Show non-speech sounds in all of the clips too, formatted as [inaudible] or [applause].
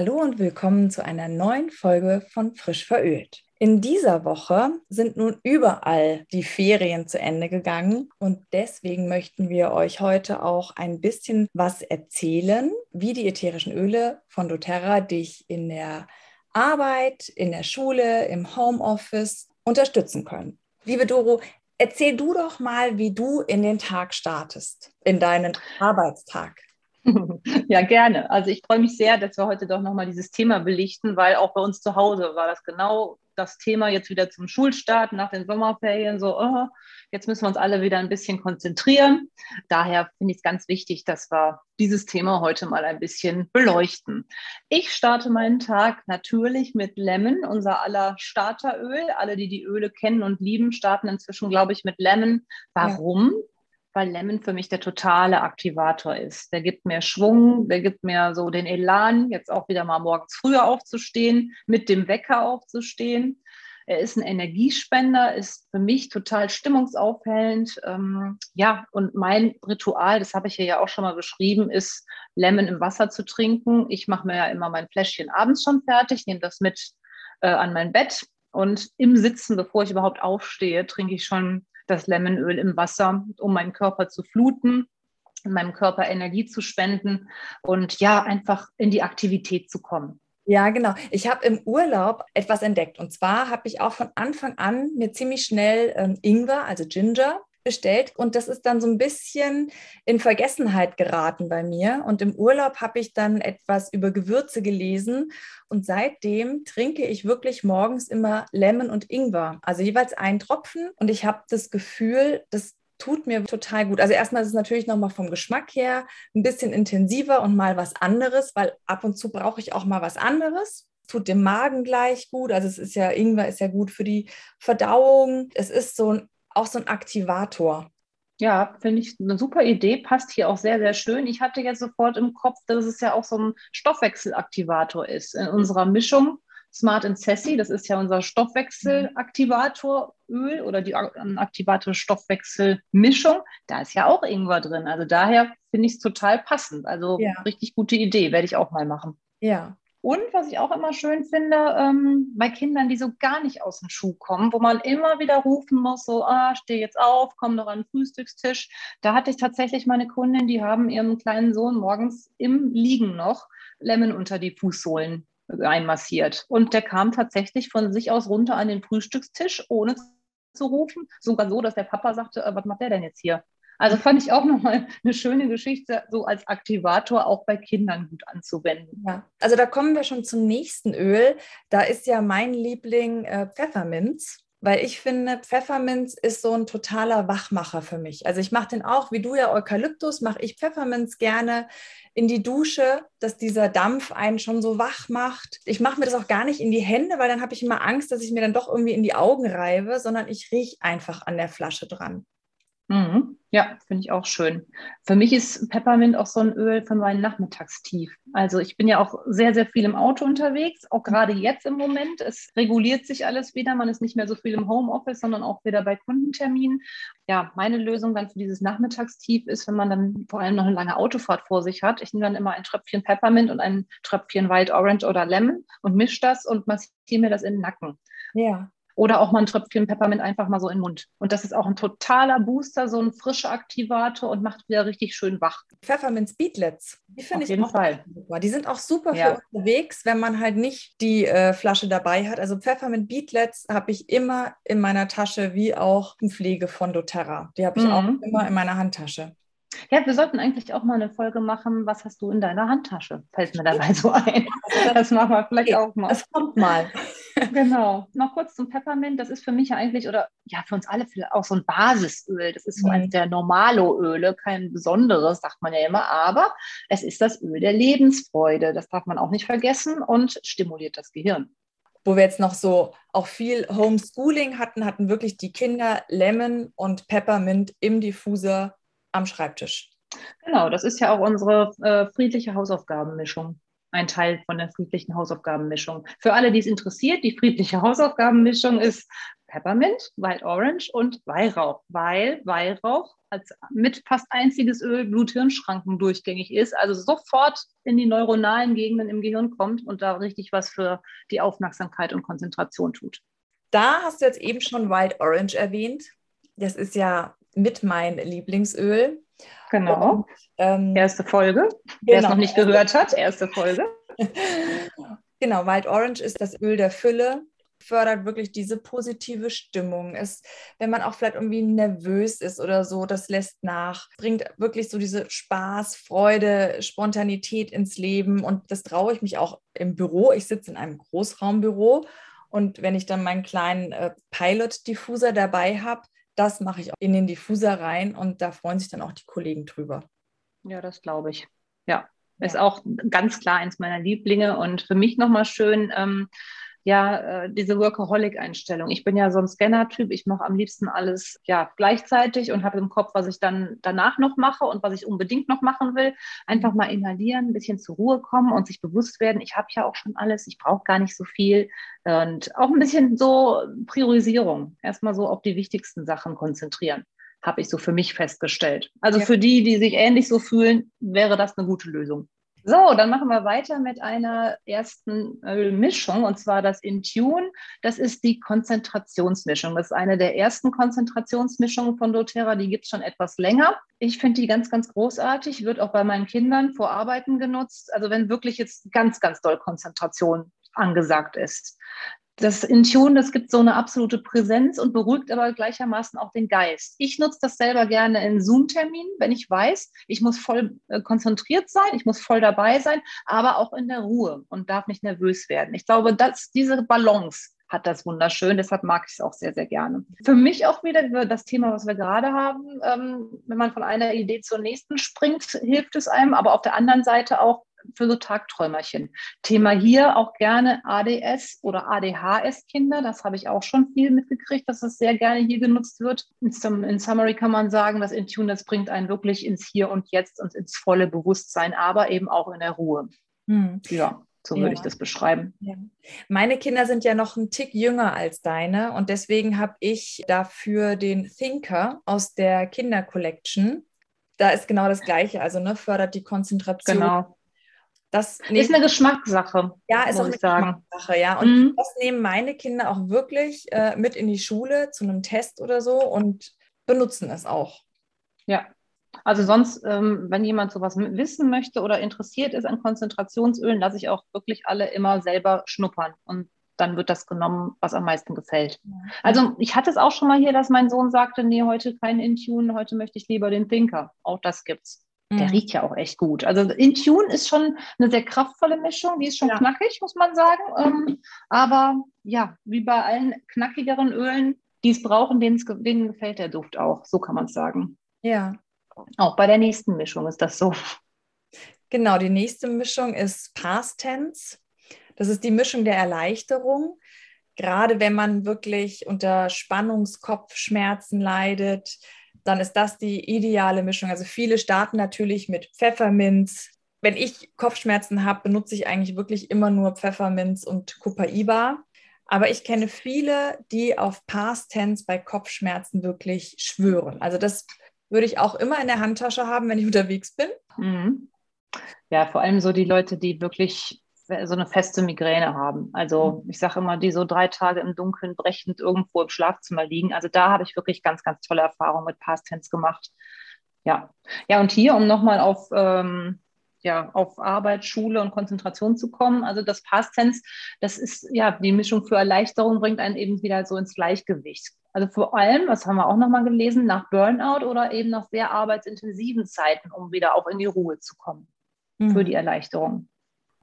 Hallo und willkommen zu einer neuen Folge von Frisch verölt. In dieser Woche sind nun überall die Ferien zu Ende gegangen und deswegen möchten wir euch heute auch ein bisschen was erzählen, wie die ätherischen Öle von doTERRA dich in der Arbeit, in der Schule, im Homeoffice unterstützen können. Liebe Doro, erzähl du doch mal, wie du in den Tag startest, in deinen Arbeitstag. [laughs] Ja, gerne. Also ich freue mich sehr, dass wir heute doch nochmal dieses Thema belichten, weil auch bei uns zu Hause war das genau das Thema jetzt wieder zum Schulstart nach den Sommerferien. So, oh, jetzt müssen wir uns alle wieder ein bisschen konzentrieren. Daher finde ich es ganz wichtig, dass wir dieses Thema heute mal ein bisschen beleuchten. Ich starte meinen Tag natürlich mit Lemon, unser aller Starteröl. Alle, die die Öle kennen und lieben, starten inzwischen, glaube ich, mit Lemon. Warum? Ja weil Lemon für mich der totale Aktivator ist. Der gibt mir Schwung, der gibt mir so den Elan, jetzt auch wieder mal morgens früher aufzustehen, mit dem Wecker aufzustehen. Er ist ein Energiespender, ist für mich total stimmungsaufhellend. Ähm, ja, und mein Ritual, das habe ich hier ja auch schon mal beschrieben, ist Lemon im Wasser zu trinken. Ich mache mir ja immer mein Fläschchen abends schon fertig, nehme das mit äh, an mein Bett und im Sitzen, bevor ich überhaupt aufstehe, trinke ich schon das Lemonöl im Wasser, um meinen Körper zu fluten, meinem Körper Energie zu spenden und ja, einfach in die Aktivität zu kommen. Ja, genau. Ich habe im Urlaub etwas entdeckt. Und zwar habe ich auch von Anfang an mir ziemlich schnell ähm, Ingwer, also Ginger, bestellt und das ist dann so ein bisschen in Vergessenheit geraten bei mir. Und im Urlaub habe ich dann etwas über Gewürze gelesen und seitdem trinke ich wirklich morgens immer Lemon und Ingwer, also jeweils einen Tropfen und ich habe das Gefühl, das tut mir total gut. Also erstmal ist es natürlich nochmal vom Geschmack her ein bisschen intensiver und mal was anderes, weil ab und zu brauche ich auch mal was anderes tut dem Magen gleich gut. Also es ist ja, Ingwer ist ja gut für die Verdauung. Es ist so ein auch so ein Aktivator. Ja, finde ich eine super Idee, passt hier auch sehr, sehr schön. Ich hatte jetzt sofort im Kopf, dass es ja auch so ein Stoffwechselaktivator ist. In unserer Mischung Smart and Sassy, das ist ja unser Stoffwechselaktivatoröl oder die Aktivator-Stoffwechselmischung, da ist ja auch Ingwer drin. Also daher finde ich es total passend. Also ja. richtig gute Idee, werde ich auch mal machen. Ja, und was ich auch immer schön finde, ähm, bei Kindern, die so gar nicht aus dem Schuh kommen, wo man immer wieder rufen muss, so, ah, steh jetzt auf, komm doch an den Frühstückstisch. Da hatte ich tatsächlich meine Kundin, die haben ihrem kleinen Sohn morgens im Liegen noch Lemon unter die Fußsohlen einmassiert. Und der kam tatsächlich von sich aus runter an den Frühstückstisch, ohne zu rufen. Sogar so, dass der Papa sagte, äh, was macht der denn jetzt hier? Also fand ich auch nochmal eine schöne Geschichte, so als Aktivator auch bei Kindern gut anzuwenden. Ja, also da kommen wir schon zum nächsten Öl. Da ist ja mein Liebling äh, Pfefferminz weil ich finde, Pfefferminz ist so ein totaler Wachmacher für mich. Also ich mache den auch, wie du ja Eukalyptus, mache ich Pfefferminz gerne in die Dusche, dass dieser Dampf einen schon so wach macht. Ich mache mir das auch gar nicht in die Hände, weil dann habe ich immer Angst, dass ich mir dann doch irgendwie in die Augen reibe, sondern ich rieche einfach an der Flasche dran. Mhm. Ja, finde ich auch schön. Für mich ist Peppermint auch so ein Öl für meinen Nachmittagstief. Also ich bin ja auch sehr, sehr viel im Auto unterwegs, auch gerade jetzt im Moment. Es reguliert sich alles wieder. Man ist nicht mehr so viel im Homeoffice, sondern auch wieder bei Kundenterminen. Ja, meine Lösung dann für dieses Nachmittagstief ist, wenn man dann vor allem noch eine lange Autofahrt vor sich hat. Ich nehme dann immer ein Tröpfchen Peppermint und ein Tröpfchen Wild Orange oder Lemon und mische das und massiere mir das in den Nacken. Ja. Oder auch mal ein Tröpfchen Peppermint einfach mal so in den Mund. Und das ist auch ein totaler Booster, so ein frischer Aktivator und macht wieder richtig schön wach. Pfefferminz Beatlets, die finde ich jeden auch Fall. super. Die sind auch super ja. für unterwegs, wenn man halt nicht die äh, Flasche dabei hat. Also Pfefferminz Beatlets habe ich immer in meiner Tasche, wie auch Pflege von doTERRA. Die habe ich mhm. auch immer in meiner Handtasche. Ja, wir sollten eigentlich auch mal eine Folge machen, was hast du in deiner Handtasche? Fällt mir dabei so ein. Das machen wir vielleicht auch mal. Das kommt mal. Genau. Noch kurz zum Peppermint. Das ist für mich eigentlich, oder ja, für uns alle auch so ein Basisöl. Das ist so mhm. eines der Normalo-Öle, kein besonderes, sagt man ja immer, aber es ist das Öl der Lebensfreude. Das darf man auch nicht vergessen und stimuliert das Gehirn wo wir jetzt noch so auch viel Homeschooling hatten, hatten wirklich die Kinder Lemon und Peppermint im Diffuser am Schreibtisch. Genau, das ist ja auch unsere äh, friedliche Hausaufgabenmischung. Ein Teil von der friedlichen Hausaufgabenmischung. Für alle, die es interessiert, die friedliche Hausaufgabenmischung ist Peppermint, Wild Orange und Weihrauch, weil Weihrauch als mit fast einziges Öl Blut-Hirn-Schranken durchgängig ist, also sofort in die neuronalen Gegenden im Gehirn kommt und da richtig was für die Aufmerksamkeit und Konzentration tut. Da hast du jetzt eben schon Wild Orange erwähnt. Das ist ja mit mein Lieblingsöl. Genau. Und, ähm, erste Folge. Wer es genau. noch nicht gehört hat, erste Folge. [laughs] genau, Wild Orange ist das Öl der Fülle fördert wirklich diese positive Stimmung. Es, wenn man auch vielleicht irgendwie nervös ist oder so, das lässt nach, bringt wirklich so diese Spaß, Freude, Spontanität ins Leben. Und das traue ich mich auch im Büro. Ich sitze in einem Großraumbüro und wenn ich dann meinen kleinen äh, Pilot-Diffuser dabei habe, das mache ich auch in den Diffuser rein und da freuen sich dann auch die Kollegen drüber. Ja, das glaube ich. Ja, ist auch ganz klar eins meiner Lieblinge und für mich nochmal schön, ähm, ja, äh, diese Workaholic-Einstellung. Ich bin ja so ein Scanner-Typ. Ich mache am liebsten alles ja gleichzeitig und habe im Kopf, was ich dann danach noch mache und was ich unbedingt noch machen will. Einfach mal inhalieren, ein bisschen zur Ruhe kommen und sich bewusst werden, ich habe ja auch schon alles, ich brauche gar nicht so viel. Und auch ein bisschen so Priorisierung. Erstmal so auf die wichtigsten Sachen konzentrieren habe ich so für mich festgestellt. Also ja. für die, die sich ähnlich so fühlen, wäre das eine gute Lösung. So, dann machen wir weiter mit einer ersten äh, Mischung und zwar das Intune. Das ist die Konzentrationsmischung. Das ist eine der ersten Konzentrationsmischungen von doTERRA. Die gibt es schon etwas länger. Ich finde die ganz, ganz großartig. Wird auch bei meinen Kindern vor Arbeiten genutzt. Also wenn wirklich jetzt ganz, ganz doll Konzentration angesagt ist das Intune, das gibt so eine absolute Präsenz und beruhigt aber gleichermaßen auch den Geist. Ich nutze das selber gerne in Zoom-Terminen, wenn ich weiß, ich muss voll äh, konzentriert sein, ich muss voll dabei sein, aber auch in der Ruhe und darf nicht nervös werden. Ich glaube, dass diese Balance hat das wunderschön. Deshalb mag ich es auch sehr, sehr gerne. Für mich auch wieder das Thema, was wir gerade haben. Ähm, wenn man von einer Idee zur nächsten springt, hilft es einem. Aber auf der anderen Seite auch für so Tagträumerchen. Thema hier auch gerne ADS oder ADHS-Kinder. Das habe ich auch schon viel mitgekriegt, dass das sehr gerne hier genutzt wird. In, Summary kann man sagen, das Intune, das bringt einen wirklich ins Hier und Jetzt und ins volle Bewusstsein, aber eben auch in der Ruhe. Hm. Ja. So würde ja. ich das beschreiben. Ja. Meine Kinder sind ja noch ein Tick jünger als deine und deswegen habe ich dafür den Thinker aus der Kinder Collection. Da ist genau das Gleiche, also ne, fördert die Konzentration, genau. Das ist eine Geschmackssache. Ja, ist auch eine sagen. Geschmackssache, ja. Und mhm. das nehmen meine Kinder auch wirklich äh, mit in die Schule zu einem Test oder so und benutzen es auch. Ja. Also sonst, ähm, wenn jemand sowas wissen möchte oder interessiert ist an Konzentrationsölen, lasse ich auch wirklich alle immer selber schnuppern und dann wird das genommen, was am meisten gefällt. Ja. Also ich hatte es auch schon mal hier, dass mein Sohn sagte, nee, heute kein Intune, heute möchte ich lieber den Thinker. Auch das gibt's. Der mhm. riecht ja auch echt gut. Also Intune ist schon eine sehr kraftvolle Mischung, die ist schon ja. knackig, muss man sagen. Ähm, aber ja, wie bei allen knackigeren Ölen, die es brauchen, denen, denen gefällt der Duft auch. So kann man es sagen. Ja. Auch bei der nächsten Mischung ist das so. Genau, die nächste Mischung ist Past Tense. Das ist die Mischung der Erleichterung. Gerade wenn man wirklich unter Spannungskopfschmerzen leidet, dann ist das die ideale Mischung. Also viele starten natürlich mit Pfefferminz. Wenn ich Kopfschmerzen habe, benutze ich eigentlich wirklich immer nur Pfefferminz und Copaiba. Aber ich kenne viele, die auf Past Tense bei Kopfschmerzen wirklich schwören. Also das würde ich auch immer in der Handtasche haben, wenn ich [laughs] unterwegs bin. Mhm. Ja, vor allem so die Leute, die wirklich so eine feste Migräne haben. Also mhm. ich sage immer, die so drei Tage im Dunkeln brechend irgendwo im Schlafzimmer liegen. Also da habe ich wirklich ganz, ganz tolle Erfahrungen mit Past Tense gemacht. Ja, ja und hier, um nochmal auf, ähm, ja, auf Arbeit, Schule und Konzentration zu kommen. Also das Past Tense, das ist ja die Mischung für Erleichterung, bringt einen eben wieder so ins Gleichgewicht. Also vor allem, was haben wir auch nochmal gelesen, nach Burnout oder eben nach sehr arbeitsintensiven Zeiten, um wieder auch in die Ruhe zu kommen mhm. für die Erleichterung.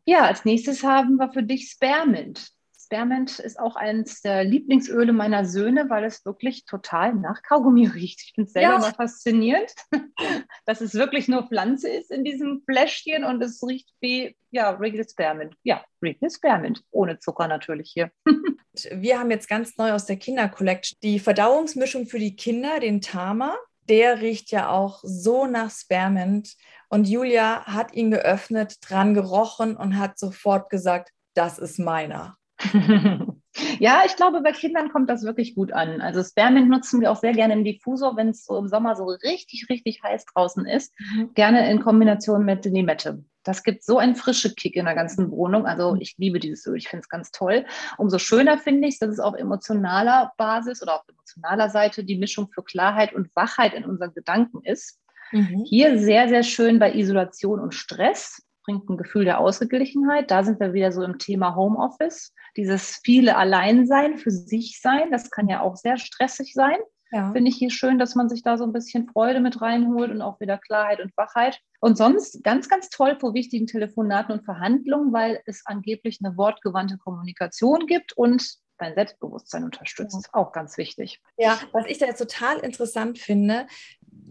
Ja, als nächstes haben wir für dich Spearmint. Spearmint ist auch eines der Lieblingsöle meiner Söhne, weil es wirklich total nach Kaugummi [laughs] riecht. Ich finde es selber ja. mal faszinierend, [laughs] dass es wirklich nur Pflanze ist in diesem Fläschchen und es riecht wie ja, Wrigley Spearmint. Ja, Wrigley Spearmint. Ohne Zucker natürlich hier. [laughs] Wir haben jetzt ganz neu aus der Kinder-Collection die Verdauungsmischung für die Kinder, den Tama. Der riecht ja auch so nach Spearmint. Und Julia hat ihn geöffnet, dran gerochen und hat sofort gesagt, das ist meiner. [laughs] ja, ich glaube, bei Kindern kommt das wirklich gut an. Also Spearmint nutzen wir auch sehr gerne im Diffusor, wenn es so im Sommer so richtig, richtig heiß draußen ist. Mhm. Gerne in Kombination mit Limette. Das gibt so einen frischen Kick in der ganzen Wohnung. Also mhm. ich liebe dieses Öl, ich finde es ganz toll. Umso schöner finde ich es, dass es auf emotionaler Basis oder auf emotionaler Seite die Mischung für Klarheit und Wachheit in unseren Gedanken ist. Mhm. Hier sehr, sehr schön bei Isolation und Stress bringt ein Gefühl der Ausgeglichenheit. Da sind wir wieder so im Thema Homeoffice. Dieses viele Alleinsein, für sich sein, das kann ja auch sehr stressig sein. Ja. Finde ich hier schön, dass man sich da so ein bisschen Freude mit reinholt und auch wieder Klarheit und Wachheit. Und sonst ganz, ganz toll vor wichtigen Telefonaten und Verhandlungen, weil es angeblich eine wortgewandte Kommunikation gibt und dein Selbstbewusstsein unterstützt. Ja. Auch ganz wichtig. Ja, was ich da jetzt total interessant finde,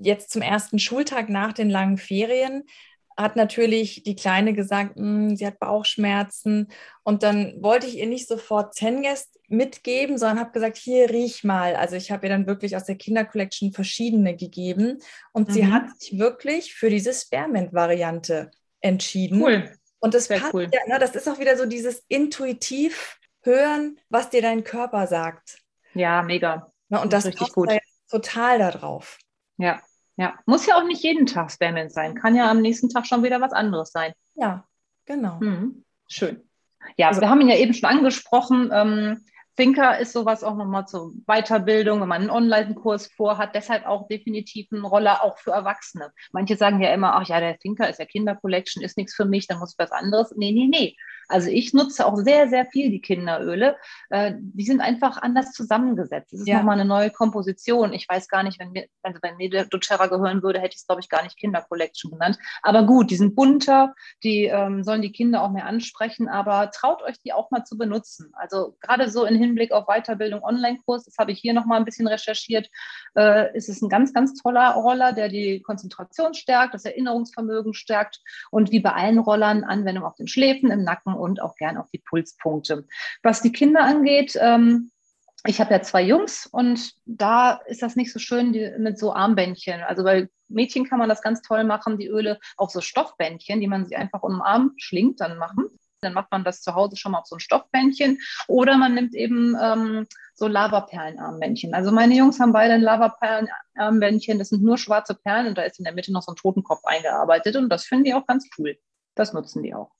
jetzt zum ersten Schultag nach den langen Ferien, hat natürlich die Kleine gesagt, hm, sie hat Bauchschmerzen. Und dann wollte ich ihr nicht sofort Zengest mitgeben, sondern habe gesagt, hier riech mal. Also ich habe ihr dann wirklich aus der Kindercollection verschiedene gegeben. Und mhm. sie hat sich wirklich für diese Spearmint-Variante entschieden. Cool. Und das Sehr passt cool. ja, ne? das ist auch wieder so dieses intuitiv hören, was dir dein Körper sagt. Ja, mega. Ne? Und das, das richtig gut. Da total darauf. Ja, ja, muss ja auch nicht jeden Tag Spamment sein. Kann ja am nächsten Tag schon wieder was anderes sein. Ja, genau. Mhm. Schön. Ja, also, wir haben ihn ja eben schon angesprochen. Ähm, Thinker ist sowas auch nochmal zur Weiterbildung, wenn man einen Online-Kurs vorhat, deshalb auch definitiv ein Roller auch für Erwachsene. Manche sagen ja immer, ach ja, der Thinker ist ja Kindercollection, ist nichts für mich, dann muss ich was anderes. Nee, nee, nee. Also ich nutze auch sehr, sehr viel die Kinderöle. Äh, die sind einfach anders zusammengesetzt. Es ist ja. nochmal eine neue Komposition. Ich weiß gar nicht, wenn mir, also wenn mir der doTERRA gehören würde, hätte ich es, glaube ich, gar nicht Kindercollection genannt. Aber gut, die sind bunter, die ähm, sollen die Kinder auch mehr ansprechen, aber traut euch die auch mal zu benutzen. Also gerade so im Hinblick auf Weiterbildung, Online-Kurs, das habe ich hier nochmal ein bisschen recherchiert, äh, ist es ein ganz, ganz toller Roller, der die Konzentration stärkt, das Erinnerungsvermögen stärkt und wie bei allen Rollern Anwendung auf den Schläfen, im Nacken und auch gern auf die Pulspunkte. Was die Kinder angeht, ähm, ich habe ja zwei Jungs und da ist das nicht so schön die, mit so Armbändchen. Also bei Mädchen kann man das ganz toll machen, die Öle auf so Stoffbändchen, die man sich einfach um den Arm schlingt, dann machen. Dann macht man das zu Hause schon mal auf so ein Stoffbändchen. Oder man nimmt eben ähm, so Lavaperlenarmbändchen. Also meine Jungs haben beide ein Lavaperlenarmbändchen. Das sind nur schwarze Perlen und da ist in der Mitte noch so ein Totenkopf eingearbeitet. Und das finden die auch ganz cool. Das nutzen die auch.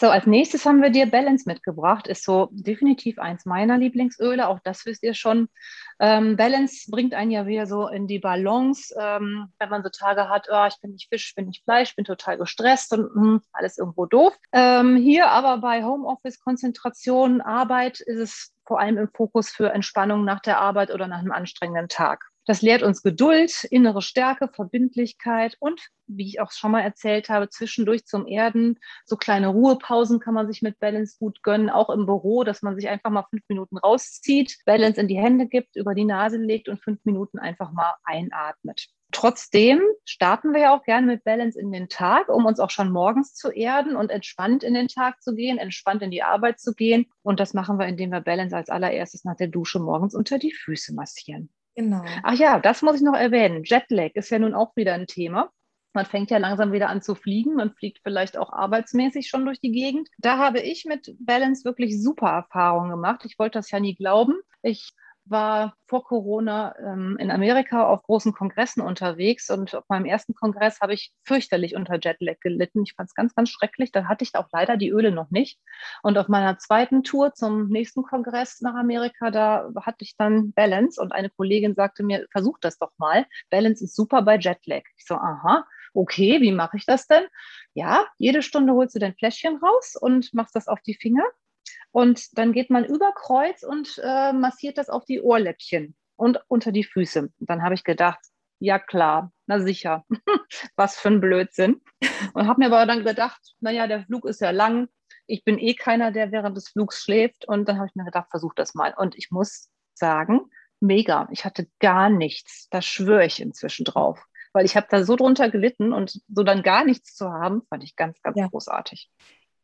So, als nächstes haben wir dir Balance mitgebracht. Ist so definitiv eins meiner Lieblingsöle. Auch das wisst ihr schon. Ähm, Balance bringt einen ja wieder so in die Balance, ähm, wenn man so Tage hat, oh, ich bin nicht Fisch, bin nicht Fleisch, bin total gestresst und mh, hm, alles irgendwo doof. Ähm, hier aber bei Homeoffice, Konzentration, Arbeit ist es vor allem im Fokus für Entspannung nach der Arbeit oder nach einem anstrengenden Tag. Das lehrt uns Geduld, innere Stärke, Verbindlichkeit und, wie ich auch schon mal erzählt habe, zwischendurch zum Erden. So kleine Ruhepausen kann man sich mit Balance gut gönnen, auch im Büro, dass man sich einfach mal fünf Minuten rauszieht, Balance in die Hände gibt, über die Nase legt und fünf Minuten einfach mal einatmet. Trotzdem starten wir ja auch gerne mit Balance in den Tag, um uns auch schon morgens zu erden und entspannt in den Tag zu gehen, entspannt in die Arbeit zu gehen. Und das machen wir, indem wir Balance als allererstes nach der Dusche morgens unter die Füße massieren. Genau. Ach ja, das muss ich noch erwähnen. Jetlag ist ja nun auch wieder ein Thema. Man fängt ja langsam wieder an zu fliegen. Man fliegt vielleicht auch arbeitsmäßig schon durch die Gegend. Da habe ich mit Balance wirklich super Erfahrungen gemacht. Ich wollte das ja nie glauben. Ich war vor Corona ähm, in Amerika auf großen Kongressen unterwegs und auf meinem ersten Kongress habe ich fürchterlich unter Jetlag gelitten. Ich fand es ganz, ganz schrecklich. Da hatte ich auch leider die Öle noch nicht. Und auf meiner zweiten Tour zum nächsten Kongress nach Amerika, da hatte ich dann Balance und eine Kollegin sagte mir, versuch das doch mal. Balance ist super bei Jetlag. Ich so, aha okay, wie mache ich das denn? Ja, jede Stunde holst du dein Fläschchen raus und machst das auf die Finger und dann geht man über Kreuz und äh, massiert das auf die Ohrläppchen und unter die Füße. Und dann habe ich gedacht, ja klar, na sicher, [laughs] was für ein Blödsinn. Und habe mir aber dann gedacht, naja, der Flug ist ja lang, ich bin eh keiner, der während des Flugs schläft. Und dann habe ich mir gedacht, versuch das mal. Und ich muss sagen, mega. Ich hatte gar nichts. Da schwöre ich inzwischen drauf. Weil ich habe da so drunter gelitten und so dann gar nichts zu haben, fand ich ganz, ganz ja. großartig.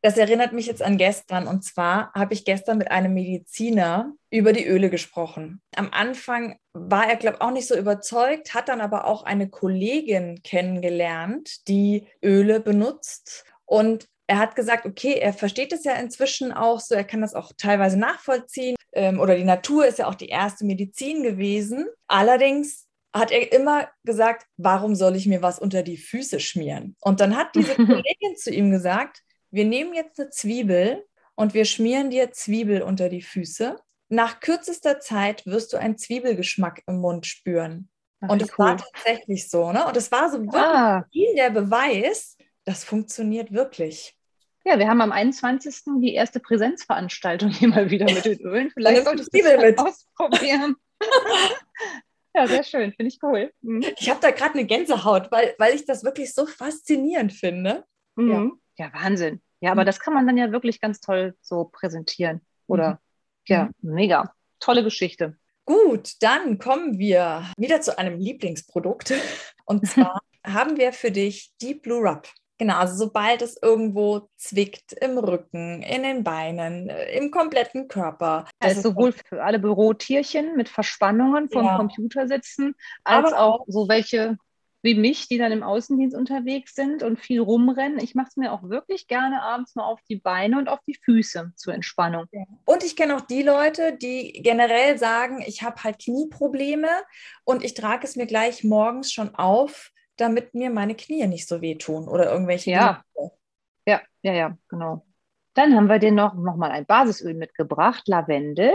Das erinnert mich jetzt an gestern. Und zwar habe ich gestern mit einem Mediziner über die Öle gesprochen. Am Anfang war er, glaube ich, auch nicht so überzeugt, hat dann aber auch eine Kollegin kennengelernt, die Öle benutzt. Und er hat gesagt, okay, er versteht es ja inzwischen auch so, er kann das auch teilweise nachvollziehen. Ähm, oder die Natur ist ja auch die erste Medizin gewesen. Allerdings hat er immer gesagt, warum soll ich mir was unter die Füße schmieren? Und dann hat diese [laughs] Kollegin zu ihm gesagt, wir nehmen jetzt eine Zwiebel und wir schmieren dir Zwiebel unter die Füße. Nach kürzester Zeit wirst du einen Zwiebelgeschmack im Mund spüren. Ach, und es cool. war tatsächlich so, ne? Und es war so wirklich ah. der Beweis, das funktioniert wirklich. Ja, wir haben am 21. die erste Präsenzveranstaltung hier mal wieder mit den Ölen. Vielleicht solltest du das mit. ausprobieren. [laughs] ja, sehr schön, finde ich cool. Mhm. Ich habe da gerade eine Gänsehaut, weil, weil ich das wirklich so faszinierend finde. Mhm. Ja. ja, Wahnsinn. Ja, aber mhm. das kann man dann ja wirklich ganz toll so präsentieren. Oder mhm. ja, mhm. mega. Tolle Geschichte. Gut, dann kommen wir wieder zu einem Lieblingsprodukt. [laughs] Und zwar haben wir für dich Deep Blue Rub. Genau, also sobald es irgendwo zwickt im Rücken, in den Beinen, äh, im kompletten Körper. Das ist sowohl für alle Bürotierchen mit Verspannungen vom ja. Computer sitzen, als Aber auch so welche wie mich, die dann im Außendienst unterwegs sind und viel rumrennen. Ich mache es mir auch wirklich gerne abends mal auf die Beine und auf die Füße zur Entspannung. Und ich kenne auch die Leute, die generell sagen, ich habe halt Knieprobleme und ich trage es mir gleich morgens schon auf, damit mir meine Knie nicht so wehtun oder irgendwelche. Ja, ja, ja, ja, genau. Dann haben wir dir noch, noch mal ein Basisöl mitgebracht, Lavendel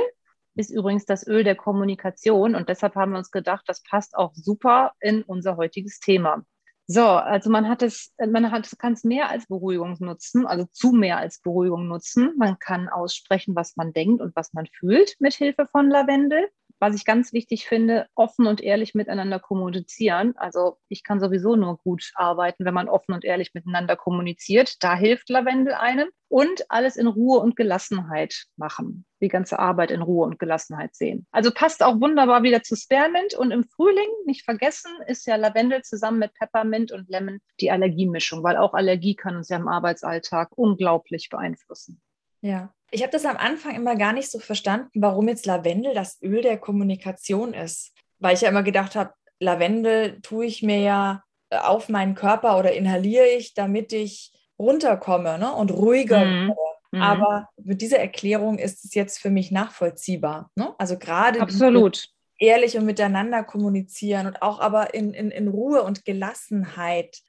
ist übrigens das Öl der Kommunikation und deshalb haben wir uns gedacht, das passt auch super in unser heutiges Thema. So, also man hat es, man hat, kann es mehr als Beruhigung nutzen, also zu mehr als Beruhigung nutzen. Man kann aussprechen, was man denkt und was man fühlt mit Hilfe von Lavendel was ich ganz wichtig finde, offen und ehrlich miteinander kommunizieren. Also ich kann sowieso nur gut arbeiten, wenn man offen und ehrlich miteinander kommuniziert. Da hilft Lavendel einem. Und alles in Ruhe und Gelassenheit machen. Die ganze Arbeit in Ruhe und Gelassenheit sehen. Also passt auch wunderbar wieder zu Spearmint. Und im Frühling, nicht vergessen, ist ja Lavendel zusammen mit Peppermint und Lemon die Allergiemischung, weil auch Allergie kann uns ja im Arbeitsalltag unglaublich beeinflussen. Ja, ich habe das am Anfang immer gar nicht so verstanden, warum jetzt Lavendel das Öl der Kommunikation ist. Weil ich ja immer gedacht habe, Lavendel tue ich mir ja äh, auf meinen Körper oder inhaliere ich, damit ich runterkomme ne? und ruhiger mhm. werde. Mhm. Aber mit dieser Erklärung ist es jetzt für mich nachvollziehbar. Ne? Also gerade absolut ehrlich und miteinander kommunizieren und auch aber in, in, in Ruhe und Gelassenheit.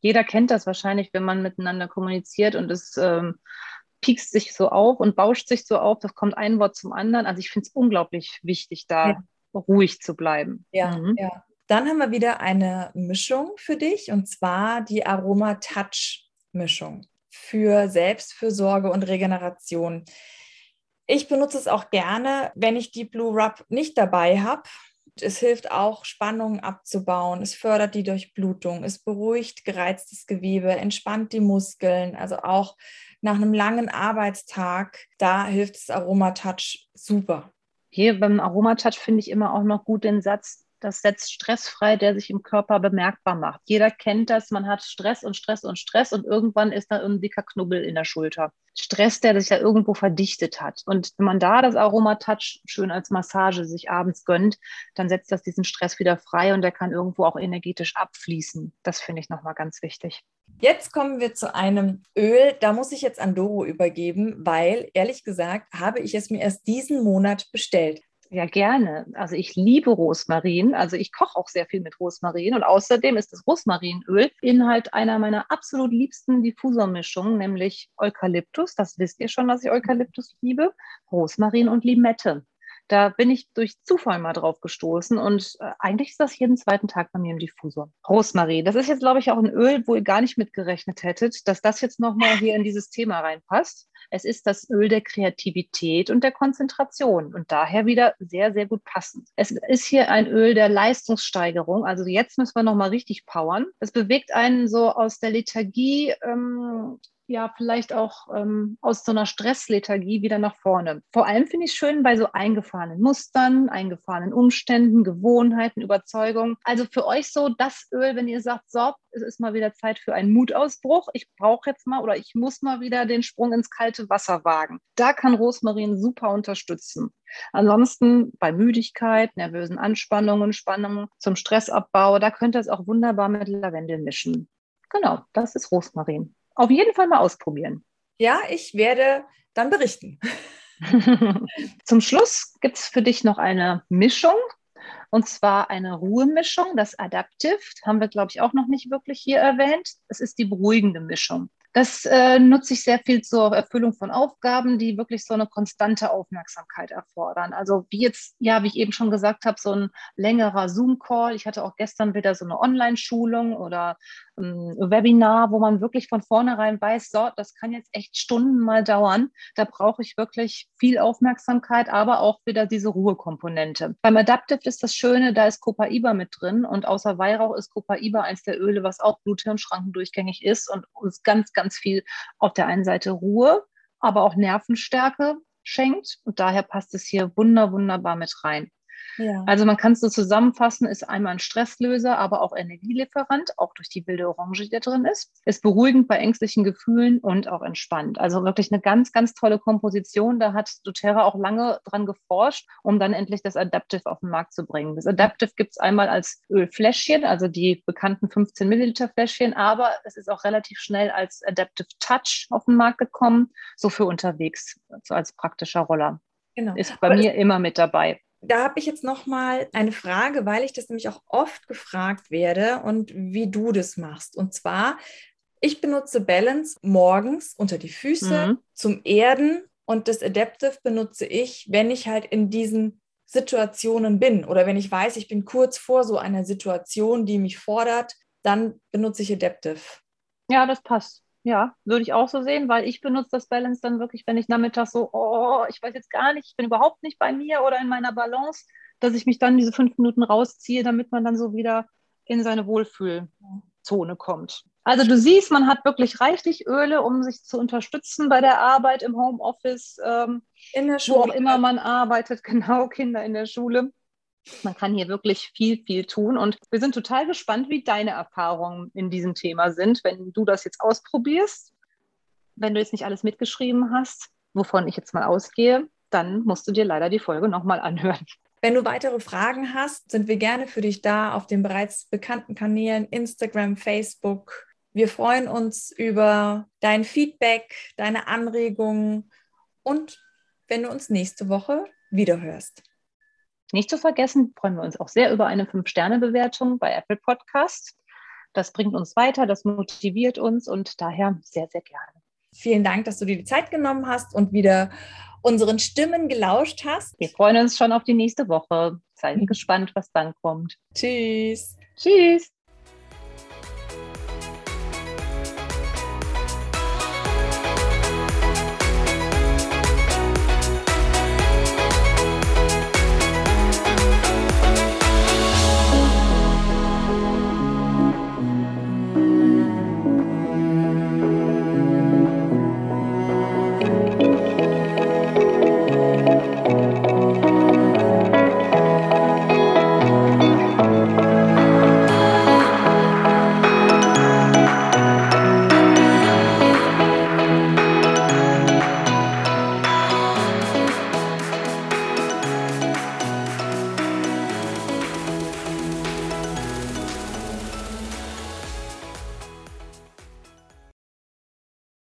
Jeder kennt das wahrscheinlich, wenn man miteinander kommuniziert und es ähm, piekst sich so auf und bauscht sich so auf. Das kommt ein Wort zum anderen. Also ich finde es unglaublich wichtig, da ja. ruhig zu bleiben. Ja, mhm. ja. Dann haben wir wieder eine Mischung für dich und zwar die Aroma Touch Mischung für Selbstfürsorge und Regeneration. Ich benutze es auch gerne, wenn ich die Blue Rub nicht dabei habe. Es hilft auch, Spannungen abzubauen. Es fördert die Durchblutung. Es beruhigt gereiztes Gewebe, entspannt die Muskeln. Also auch nach einem langen Arbeitstag, da hilft das Aromatouch super. Hier beim Aromatouch finde ich immer auch noch gut den Satz, das setzt Stress frei, der sich im Körper bemerkbar macht. Jeder kennt das, man hat Stress und Stress und Stress und irgendwann ist da ein dicker Knubbel in der Schulter. Stress, der sich ja irgendwo verdichtet hat. Und wenn man da das Aromatouch schön als Massage sich abends gönnt, dann setzt das diesen Stress wieder frei und der kann irgendwo auch energetisch abfließen. Das finde ich nochmal ganz wichtig. Jetzt kommen wir zu einem Öl, da muss ich jetzt an Doro übergeben, weil ehrlich gesagt habe ich es mir erst diesen Monat bestellt. Ja, gerne. Also ich liebe Rosmarin. Also ich koche auch sehr viel mit Rosmarin. Und außerdem ist das Rosmarinöl Inhalt einer meiner absolut liebsten Diffusormischungen, nämlich Eukalyptus. Das wisst ihr schon, dass ich Eukalyptus liebe. Rosmarin und Limette. Da bin ich durch Zufall mal drauf gestoßen und äh, eigentlich ist das jeden zweiten Tag bei mir im Diffusor. Rosmarin, das ist jetzt, glaube ich, auch ein Öl, wo ihr gar nicht mitgerechnet hättet, dass das jetzt nochmal hier in dieses Thema reinpasst. Es ist das Öl der Kreativität und der Konzentration und daher wieder sehr, sehr gut passend. Es ist hier ein Öl der Leistungssteigerung. Also jetzt müssen wir nochmal richtig powern. Es bewegt einen so aus der Lethargie ähm, ja vielleicht auch ähm, aus so einer Stresslethargie wieder nach vorne. Vor allem finde ich schön bei so eingefahrenen Mustern, eingefahrenen Umständen, Gewohnheiten, Überzeugungen. Also für euch so das Öl, wenn ihr sagt, so, es ist mal wieder Zeit für einen Mutausbruch. Ich brauche jetzt mal oder ich muss mal wieder den Sprung ins kalte Wasser wagen. Da kann Rosmarin super unterstützen. Ansonsten bei Müdigkeit, nervösen Anspannungen, Spannungen zum Stressabbau, da könnt ihr es auch wunderbar mit Lavendel mischen. Genau, das ist Rosmarin auf jeden Fall mal ausprobieren. Ja, ich werde dann berichten. [laughs] Zum Schluss gibt es für dich noch eine Mischung. Und zwar eine Ruhemischung, das Adaptive, haben wir, glaube ich, auch noch nicht wirklich hier erwähnt. Es ist die beruhigende Mischung. Das äh, nutze ich sehr viel zur Erfüllung von Aufgaben, die wirklich so eine konstante Aufmerksamkeit erfordern. Also wie jetzt, ja, wie ich eben schon gesagt habe, so ein längerer Zoom-Call. Ich hatte auch gestern wieder so eine Online-Schulung oder ein Webinar, wo man wirklich von vornherein weiß, so, das kann jetzt echt Stunden mal dauern. Da brauche ich wirklich viel Aufmerksamkeit, aber auch wieder diese Ruhekomponente. Beim Adaptive ist das Schöne, da ist Copaiba mit drin und außer Weihrauch ist Copaiba eins der Öle, was auch Blut-Hirn-Schranken durchgängig ist und uns ganz, ganz viel auf der einen Seite Ruhe, aber auch Nervenstärke schenkt. Und daher passt es hier wunder, wunderbar mit rein. Ja. Also man kann es so zusammenfassen, ist einmal ein Stresslöser, aber auch Energielieferant, auch durch die wilde Orange, die da drin ist. Ist beruhigend bei ängstlichen Gefühlen und auch entspannt. Also wirklich eine ganz, ganz tolle Komposition. Da hat doTERRA auch lange dran geforscht, um dann endlich das Adaptive auf den Markt zu bringen. Das Adaptive gibt es einmal als Ölfläschchen, also die bekannten 15 Milliliter Fläschchen, aber es ist auch relativ schnell als Adaptive Touch auf den Markt gekommen, so für unterwegs, so als praktischer Roller. Genau. Ist bei aber mir immer mit dabei da habe ich jetzt noch mal eine Frage, weil ich das nämlich auch oft gefragt werde und wie du das machst. Und zwar, ich benutze Balance morgens unter die Füße mhm. zum Erden und das Adaptive benutze ich, wenn ich halt in diesen Situationen bin oder wenn ich weiß, ich bin kurz vor so einer Situation, die mich fordert, dann benutze ich Adaptive. Ja, das passt. Ja, würde ich auch so sehen, weil ich benutze das Balance dann wirklich, wenn ich nachmittags so, oh, ich weiß jetzt gar nicht, ich bin überhaupt nicht bei mir oder in meiner Balance, dass ich mich dann diese fünf Minuten rausziehe, damit man dann so wieder in seine Wohlfühlzone kommt. Also du siehst, man hat wirklich reichlich Öle, um sich zu unterstützen bei der Arbeit im Homeoffice, ähm, in der Schule. wo auch immer man arbeitet, [laughs] genau, Kinder in der Schule. Man kann hier wirklich viel, viel tun. Und wir sind total gespannt, wie deine Erfahrungen in diesem Thema sind, wenn du das jetzt ausprobierst. Wenn du jetzt nicht alles mitgeschrieben hast, wovon ich jetzt mal ausgehe, dann musst du dir leider die Folge nochmal anhören. Wenn du weitere Fragen hast, sind wir gerne für dich da auf den bereits bekannten Kanälen Instagram, Facebook. Wir freuen uns über dein Feedback, deine Anregungen und wenn du uns nächste Woche wiederhörst. Nicht zu vergessen, freuen wir uns auch sehr über eine 5-Sterne-Bewertung bei Apple Podcast. Das bringt uns weiter, das motiviert uns und daher sehr, sehr gerne. Vielen Dank, dass du dir die Zeit genommen hast und wieder unseren Stimmen gelauscht hast. Wir freuen uns schon auf die nächste Woche. Seid gespannt, was dann kommt. Tschüss. Tschüss.